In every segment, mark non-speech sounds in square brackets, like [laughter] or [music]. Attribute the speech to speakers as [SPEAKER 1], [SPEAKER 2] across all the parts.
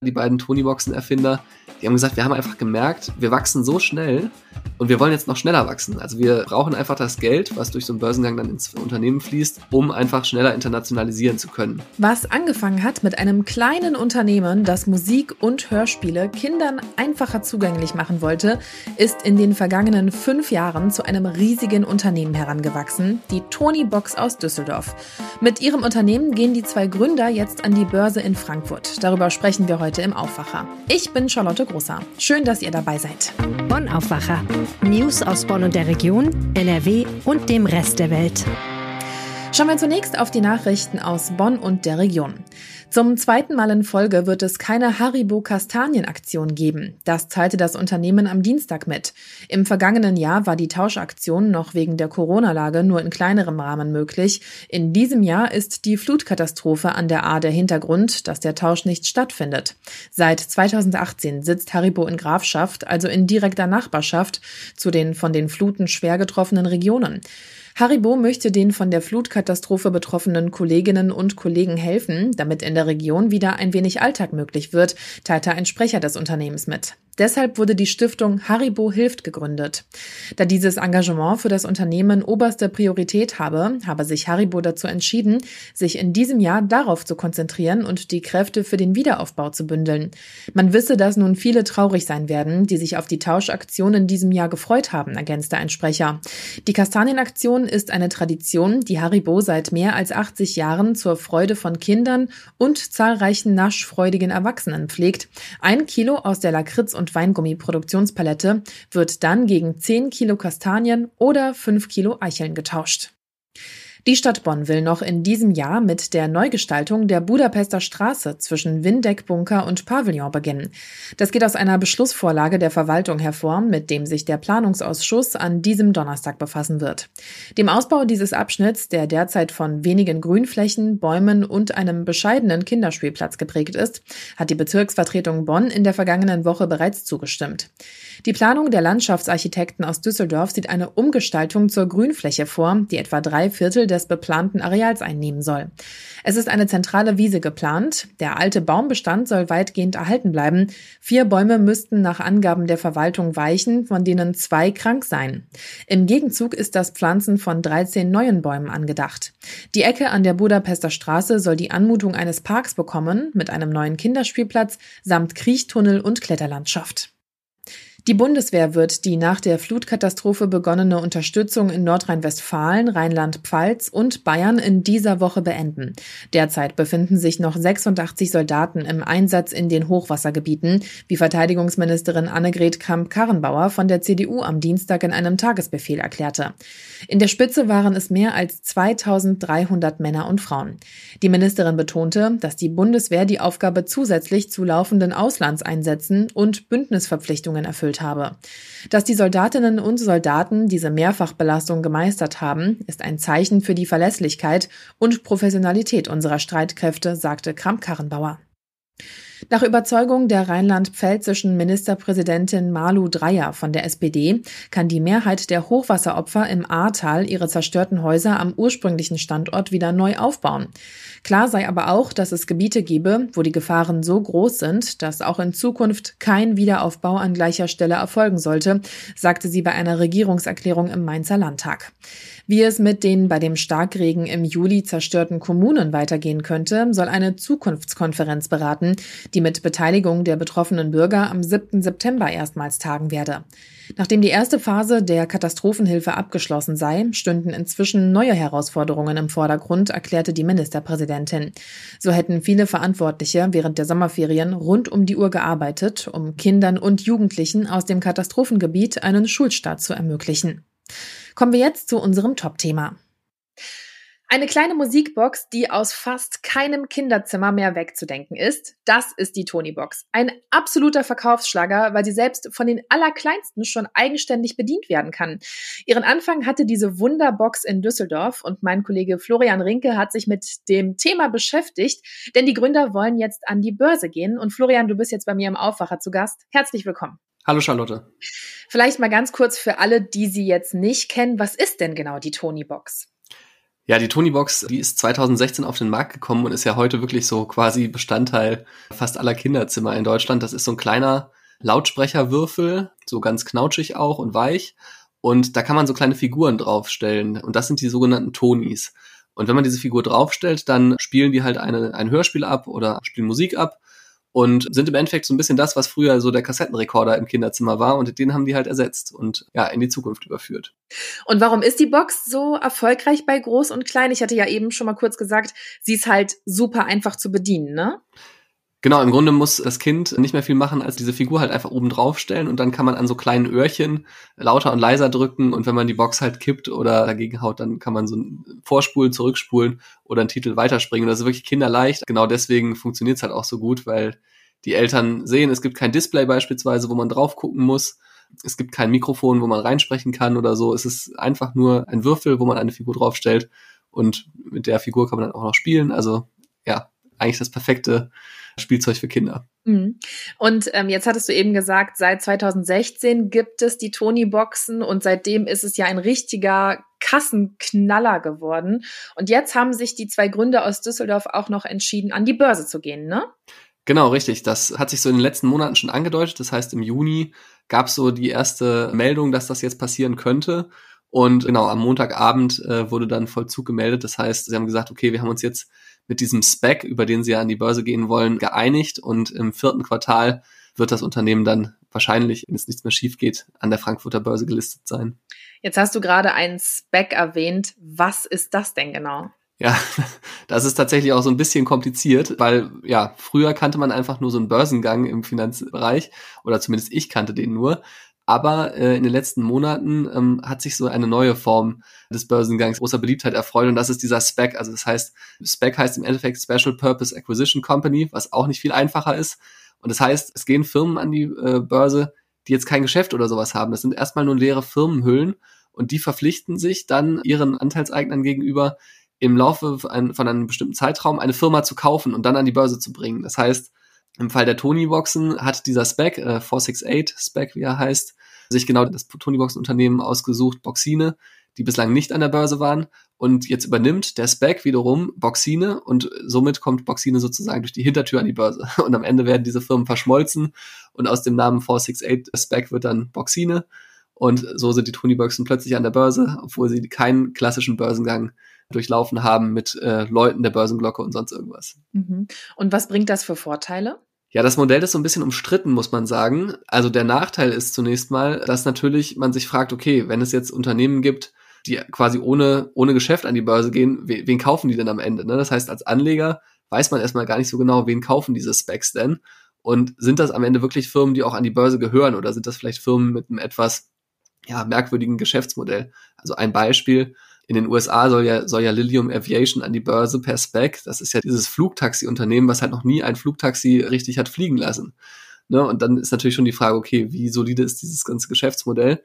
[SPEAKER 1] die beiden Tony-Boxen-Erfinder, die haben gesagt, wir haben einfach gemerkt, wir wachsen so schnell und wir wollen jetzt noch schneller wachsen. Also wir brauchen einfach das Geld, was durch so einen Börsengang dann ins Unternehmen fließt, um einfach schneller internationalisieren zu können.
[SPEAKER 2] Was angefangen hat mit einem kleinen Unternehmen, das Musik und Hörspiele Kindern einfacher zugänglich machen wollte, ist in den vergangenen fünf Jahren zu einem riesigen Unternehmen herangewachsen, die Tony Box aus Düsseldorf. Mit ihrem Unternehmen gehen die zwei Gründer jetzt an die Börse in Frankfurt. Darüber sprechen wir heute im Aufwacher. Ich bin Charlotte Großer. Schön, dass ihr dabei seid.
[SPEAKER 3] Bonn Aufwacher. News aus Bonn und der Region, NRW und dem Rest der Welt.
[SPEAKER 2] Schauen wir zunächst auf die Nachrichten aus Bonn und der Region. Zum zweiten Mal in Folge wird es keine Haribo-Kastanien-Aktion geben. Das teilte das Unternehmen am Dienstag mit. Im vergangenen Jahr war die Tauschaktion noch wegen der Corona-Lage nur in kleinerem Rahmen möglich. In diesem Jahr ist die Flutkatastrophe an der A der Hintergrund, dass der Tausch nicht stattfindet. Seit 2018 sitzt Haribo in Grafschaft, also in direkter Nachbarschaft zu den von den Fluten schwer getroffenen Regionen. Haribo möchte den von der Flutkatastrophe betroffenen Kolleginnen und Kollegen helfen, damit in der Region wieder ein wenig Alltag möglich wird, teilte ein Sprecher des Unternehmens mit. Deshalb wurde die Stiftung Haribo hilft gegründet. Da dieses Engagement für das Unternehmen oberste Priorität habe, habe sich Haribo dazu entschieden, sich in diesem Jahr darauf zu konzentrieren und die Kräfte für den Wiederaufbau zu bündeln. Man wisse, dass nun viele traurig sein werden, die sich auf die Tauschaktion in diesem Jahr gefreut haben, ergänzte ein Sprecher. Die Kastanienaktion ist eine Tradition, die Haribo seit mehr als 80 Jahren zur Freude von Kindern und zahlreichen naschfreudigen Erwachsenen pflegt. Ein Kilo aus der Lakritz- und Weingummi-Produktionspalette wird dann gegen 10 Kilo Kastanien oder 5 Kilo Eicheln getauscht. Die Stadt Bonn will noch in diesem Jahr mit der Neugestaltung der Budapester Straße zwischen Windeck-Bunker und Pavillon beginnen. Das geht aus einer Beschlussvorlage der Verwaltung hervor, mit dem sich der Planungsausschuss an diesem Donnerstag befassen wird. Dem Ausbau dieses Abschnitts, der derzeit von wenigen Grünflächen, Bäumen und einem bescheidenen Kinderspielplatz geprägt ist, hat die Bezirksvertretung Bonn in der vergangenen Woche bereits zugestimmt. Die Planung der Landschaftsarchitekten aus Düsseldorf sieht eine Umgestaltung zur Grünfläche vor, die etwa drei Viertel des beplanten Areals einnehmen soll. Es ist eine zentrale Wiese geplant. Der alte Baumbestand soll weitgehend erhalten bleiben. Vier Bäume müssten nach Angaben der Verwaltung weichen, von denen zwei krank seien. Im Gegenzug ist das Pflanzen von 13 neuen Bäumen angedacht. Die Ecke an der Budapester Straße soll die Anmutung eines Parks bekommen, mit einem neuen Kinderspielplatz samt Kriechtunnel und Kletterlandschaft. Die Bundeswehr wird die nach der Flutkatastrophe begonnene Unterstützung in Nordrhein-Westfalen, Rheinland-Pfalz und Bayern in dieser Woche beenden. Derzeit befinden sich noch 86 Soldaten im Einsatz in den Hochwassergebieten, wie Verteidigungsministerin Annegret Kramp-Karrenbauer von der CDU am Dienstag in einem Tagesbefehl erklärte. In der Spitze waren es mehr als 2300 Männer und Frauen. Die Ministerin betonte, dass die Bundeswehr die Aufgabe zusätzlich zu laufenden Auslandseinsätzen und Bündnisverpflichtungen erfüllt erfüllt habe. Dass die Soldatinnen und Soldaten diese Mehrfachbelastung gemeistert haben, ist ein Zeichen für die Verlässlichkeit und Professionalität unserer Streitkräfte, sagte Kramp-Karrenbauer. Nach Überzeugung der rheinland-pfälzischen Ministerpräsidentin Malu Dreyer von der SPD kann die Mehrheit der Hochwasseropfer im Ahrtal ihre zerstörten Häuser am ursprünglichen Standort wieder neu aufbauen. Klar sei aber auch, dass es Gebiete gebe, wo die Gefahren so groß sind, dass auch in Zukunft kein Wiederaufbau an gleicher Stelle erfolgen sollte, sagte sie bei einer Regierungserklärung im Mainzer Landtag. Wie es mit den bei dem Starkregen im Juli zerstörten Kommunen weitergehen könnte, soll eine Zukunftskonferenz beraten, die mit Beteiligung der betroffenen Bürger am 7. September erstmals tagen werde. Nachdem die erste Phase der Katastrophenhilfe abgeschlossen sei, stünden inzwischen neue Herausforderungen im Vordergrund, erklärte die Ministerpräsidentin. So hätten viele Verantwortliche während der Sommerferien rund um die Uhr gearbeitet, um Kindern und Jugendlichen aus dem Katastrophengebiet einen Schulstart zu ermöglichen. Kommen wir jetzt zu unserem Top-Thema. Eine kleine Musikbox, die aus fast keinem Kinderzimmer mehr wegzudenken ist, das ist die Tonybox. Ein absoluter Verkaufsschlager, weil sie selbst von den Allerkleinsten schon eigenständig bedient werden kann. Ihren Anfang hatte diese Wunderbox in Düsseldorf und mein Kollege Florian Rinke hat sich mit dem Thema beschäftigt, denn die Gründer wollen jetzt an die Börse gehen und Florian, du bist jetzt bei mir im Aufwacher zu Gast. Herzlich willkommen.
[SPEAKER 1] Hallo Charlotte.
[SPEAKER 2] Vielleicht mal ganz kurz für alle, die sie jetzt nicht kennen, was ist denn genau die Tonybox?
[SPEAKER 1] Ja, die Tonybox, die ist 2016 auf den Markt gekommen und ist ja heute wirklich so quasi Bestandteil fast aller Kinderzimmer in Deutschland. Das ist so ein kleiner Lautsprecherwürfel, so ganz knautschig auch und weich. Und da kann man so kleine Figuren draufstellen. Und das sind die sogenannten Tonys. Und wenn man diese Figur draufstellt, dann spielen die halt eine, ein Hörspiel ab oder spielen Musik ab und sind im Endeffekt so ein bisschen das, was früher so der Kassettenrekorder im Kinderzimmer war und den haben die halt ersetzt und ja, in die Zukunft überführt.
[SPEAKER 2] Und warum ist die Box so erfolgreich bei Groß und Klein? Ich hatte ja eben schon mal kurz gesagt, sie ist halt super einfach zu bedienen, ne?
[SPEAKER 1] Genau, im Grunde muss das Kind nicht mehr viel machen, als diese Figur halt einfach oben drauf stellen und dann kann man an so kleinen Öhrchen lauter und leiser drücken und wenn man die Box halt kippt oder dagegen haut, dann kann man so vorspulen, zurückspulen oder einen Titel weiterspringen. Das ist wirklich kinderleicht. Genau deswegen funktioniert es halt auch so gut, weil die Eltern sehen, es gibt kein Display beispielsweise, wo man drauf gucken muss. Es gibt kein Mikrofon, wo man reinsprechen kann oder so. Es ist einfach nur ein Würfel, wo man eine Figur draufstellt und mit der Figur kann man dann auch noch spielen. Also ja, eigentlich das perfekte Spielzeug für Kinder.
[SPEAKER 2] Mhm. Und ähm, jetzt hattest du eben gesagt, seit 2016 gibt es die Tony-Boxen und seitdem ist es ja ein richtiger Kassenknaller geworden. Und jetzt haben sich die zwei Gründer aus Düsseldorf auch noch entschieden, an die Börse zu gehen, ne?
[SPEAKER 1] Genau, richtig. Das hat sich so in den letzten Monaten schon angedeutet. Das heißt, im Juni gab es so die erste Meldung, dass das jetzt passieren könnte. Und genau, am Montagabend äh, wurde dann Vollzug gemeldet. Das heißt, sie haben gesagt, okay, wir haben uns jetzt mit diesem Spec, über den sie ja an die Börse gehen wollen, geeinigt und im vierten Quartal wird das Unternehmen dann wahrscheinlich, wenn es nichts mehr schief geht, an der Frankfurter Börse gelistet sein.
[SPEAKER 2] Jetzt hast du gerade einen Spec erwähnt. Was ist das denn genau?
[SPEAKER 1] Ja, das ist tatsächlich auch so ein bisschen kompliziert, weil ja, früher kannte man einfach nur so einen Börsengang im Finanzbereich oder zumindest ich kannte den nur. Aber äh, in den letzten Monaten ähm, hat sich so eine neue Form des Börsengangs großer Beliebtheit erfreut und das ist dieser SPAC. Also das heißt, SPAC heißt im Endeffekt Special Purpose Acquisition Company, was auch nicht viel einfacher ist. Und das heißt, es gehen Firmen an die äh, Börse, die jetzt kein Geschäft oder sowas haben. Das sind erstmal nur leere Firmenhüllen und die verpflichten sich dann ihren Anteilseignern gegenüber, im Laufe von einem bestimmten Zeitraum eine Firma zu kaufen und dann an die Börse zu bringen. Das heißt, im Fall der Tony-Boxen hat dieser Spec, äh, 468 Spec, wie er heißt, sich genau das Tony-Boxen-Unternehmen ausgesucht, Boxine, die bislang nicht an der Börse waren. Und jetzt übernimmt der Spec wiederum Boxine und somit kommt Boxine sozusagen durch die Hintertür an die Börse. [laughs] Und am Ende werden diese Firmen verschmolzen und aus dem Namen 468 Spec wird dann Boxine. Und so sind die Tony-Boxen plötzlich an der Börse, obwohl sie keinen klassischen Börsengang durchlaufen haben mit äh, Leuten der Börsenglocke und sonst irgendwas.
[SPEAKER 2] Mhm. Und was bringt das für Vorteile?
[SPEAKER 1] Ja, das Modell ist so ein bisschen umstritten, muss man sagen. Also der Nachteil ist zunächst mal, dass natürlich man sich fragt, okay, wenn es jetzt Unternehmen gibt, die quasi ohne, ohne Geschäft an die Börse gehen, wen, kaufen die denn am Ende? Ne? Das heißt, als Anleger weiß man erstmal gar nicht so genau, wen kaufen diese Specs denn? Und sind das am Ende wirklich Firmen, die auch an die Börse gehören oder sind das vielleicht Firmen mit einem etwas ja, merkwürdigen Geschäftsmodell? Also ein Beispiel, in den USA soll ja, soll ja Lilium Aviation an die Börse per Spec. Das ist ja dieses Flugtaxi-Unternehmen, was halt noch nie ein Flugtaxi richtig hat fliegen lassen. Ne? Und dann ist natürlich schon die Frage, okay, wie solide ist dieses ganze Geschäftsmodell?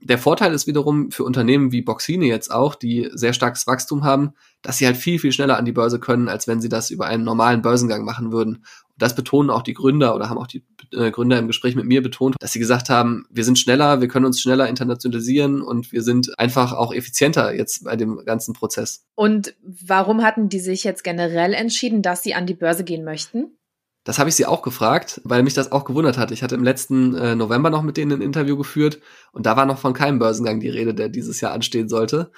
[SPEAKER 1] Der Vorteil ist wiederum für Unternehmen wie Boxine jetzt auch, die sehr starkes Wachstum haben, dass sie halt viel, viel schneller an die Börse können, als wenn sie das über einen normalen Börsengang machen würden. Und das betonen auch die Gründer oder haben auch die äh, Gründer im Gespräch mit mir betont, dass sie gesagt haben, wir sind schneller, wir können uns schneller internationalisieren und wir sind einfach auch effizienter jetzt bei dem ganzen Prozess.
[SPEAKER 2] Und warum hatten die sich jetzt generell entschieden, dass sie an die Börse gehen möchten?
[SPEAKER 1] Das habe ich sie auch gefragt, weil mich das auch gewundert hat. Ich hatte im letzten äh, November noch mit denen ein Interview geführt und da war noch von keinem Börsengang die Rede, der dieses Jahr anstehen sollte.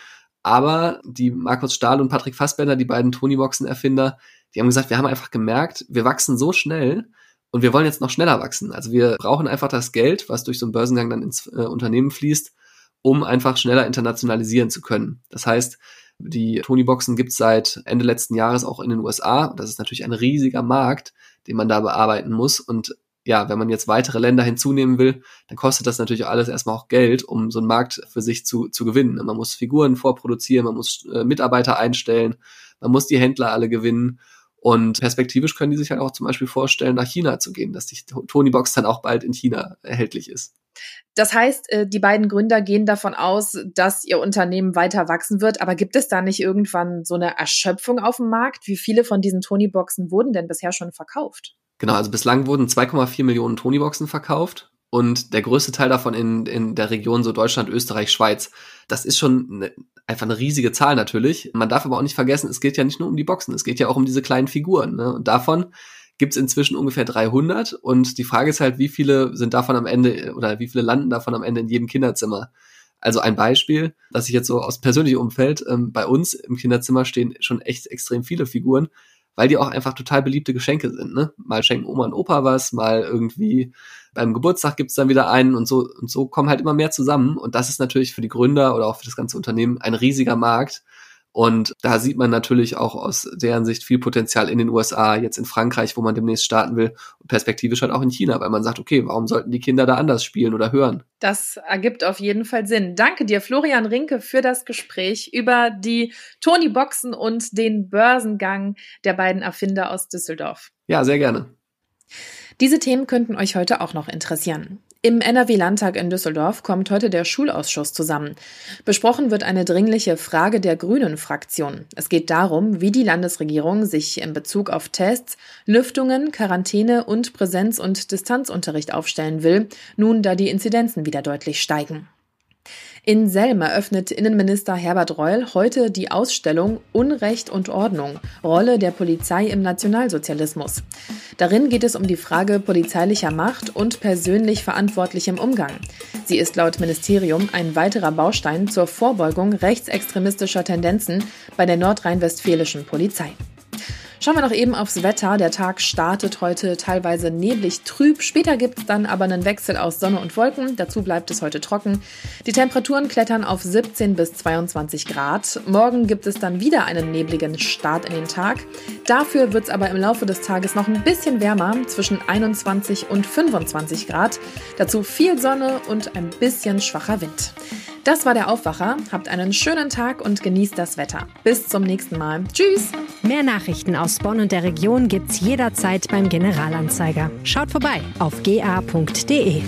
[SPEAKER 1] Aber die Markus Stahl und Patrick Fassbender, die beiden Tony-Boxen-Erfinder, die haben gesagt, wir haben einfach gemerkt, wir wachsen so schnell und wir wollen jetzt noch schneller wachsen. Also wir brauchen einfach das Geld, was durch so einen Börsengang dann ins äh, Unternehmen fließt, um einfach schneller internationalisieren zu können. Das heißt, die Tony-Boxen gibt es seit Ende letzten Jahres auch in den USA. Das ist natürlich ein riesiger Markt den man da bearbeiten muss. Und ja, wenn man jetzt weitere Länder hinzunehmen will, dann kostet das natürlich alles erstmal auch Geld, um so einen Markt für sich zu, zu gewinnen. Man muss Figuren vorproduzieren, man muss äh, Mitarbeiter einstellen, man muss die Händler alle gewinnen. Und perspektivisch können die sich halt auch zum Beispiel vorstellen, nach China zu gehen, dass die Tony Box dann auch bald in China erhältlich ist.
[SPEAKER 2] Das heißt, äh, die beiden Gründer gehen davon aus, dass ihr Unternehmen weiter wachsen wird. Aber gibt es da nicht irgendwann so eine Erschöpfung auf dem Markt? Wie viele von diesen Tony-Boxen wurden denn bisher schon verkauft?
[SPEAKER 1] Genau, also bislang wurden 2,4 Millionen Tony-Boxen verkauft und der größte Teil davon in, in der Region so Deutschland, Österreich, Schweiz. Das ist schon einfach eine riesige Zahl natürlich. Man darf aber auch nicht vergessen, es geht ja nicht nur um die Boxen, es geht ja auch um diese kleinen Figuren. Ne? Und davon gibt es inzwischen ungefähr 300 und die Frage ist halt, wie viele sind davon am Ende oder wie viele landen davon am Ende in jedem Kinderzimmer? Also ein Beispiel, das ich jetzt so aus persönlichem Umfeld, ähm, bei uns im Kinderzimmer stehen schon echt extrem viele Figuren, weil die auch einfach total beliebte Geschenke sind. Ne? Mal schenken Oma und Opa was, mal irgendwie beim Geburtstag gibt's dann wieder einen und so und so kommen halt immer mehr zusammen. Und das ist natürlich für die Gründer oder auch für das ganze Unternehmen ein riesiger Markt. Und da sieht man natürlich auch aus deren Sicht viel Potenzial in den USA, jetzt in Frankreich, wo man demnächst starten will, und perspektivisch halt auch in China, weil man sagt, okay, warum sollten die Kinder da anders spielen oder hören?
[SPEAKER 2] Das ergibt auf jeden Fall Sinn. Danke dir, Florian Rinke, für das Gespräch über die Tony Boxen und den Börsengang der beiden Erfinder aus Düsseldorf.
[SPEAKER 1] Ja, sehr gerne.
[SPEAKER 2] Diese Themen könnten euch heute auch noch interessieren. Im NRW-Landtag in Düsseldorf kommt heute der Schulausschuss zusammen. Besprochen wird eine dringliche Frage der Grünen-Fraktion. Es geht darum, wie die Landesregierung sich in Bezug auf Tests, Lüftungen, Quarantäne und Präsenz- und Distanzunterricht aufstellen will, nun da die Inzidenzen wieder deutlich steigen. In Selm eröffnet Innenminister Herbert Reul heute die Ausstellung Unrecht und Ordnung, Rolle der Polizei im Nationalsozialismus. Darin geht es um die Frage polizeilicher Macht und persönlich verantwortlichem Umgang. Sie ist laut Ministerium ein weiterer Baustein zur Vorbeugung rechtsextremistischer Tendenzen bei der nordrhein-westfälischen Polizei. Schauen wir noch eben aufs Wetter. Der Tag startet heute teilweise neblig trüb. Später gibt es dann aber einen Wechsel aus Sonne und Wolken. Dazu bleibt es heute trocken. Die Temperaturen klettern auf 17 bis 22 Grad. Morgen gibt es dann wieder einen nebligen Start in den Tag. Dafür wird es aber im Laufe des Tages noch ein bisschen wärmer, zwischen 21 und 25 Grad. Dazu viel Sonne und ein bisschen schwacher Wind. Das war der Aufwacher. Habt einen schönen Tag und genießt das Wetter. Bis zum nächsten Mal. Tschüss.
[SPEAKER 3] Mehr Nachrichten aus Bonn und der Region gibt's jederzeit beim Generalanzeiger. Schaut vorbei auf ga.de.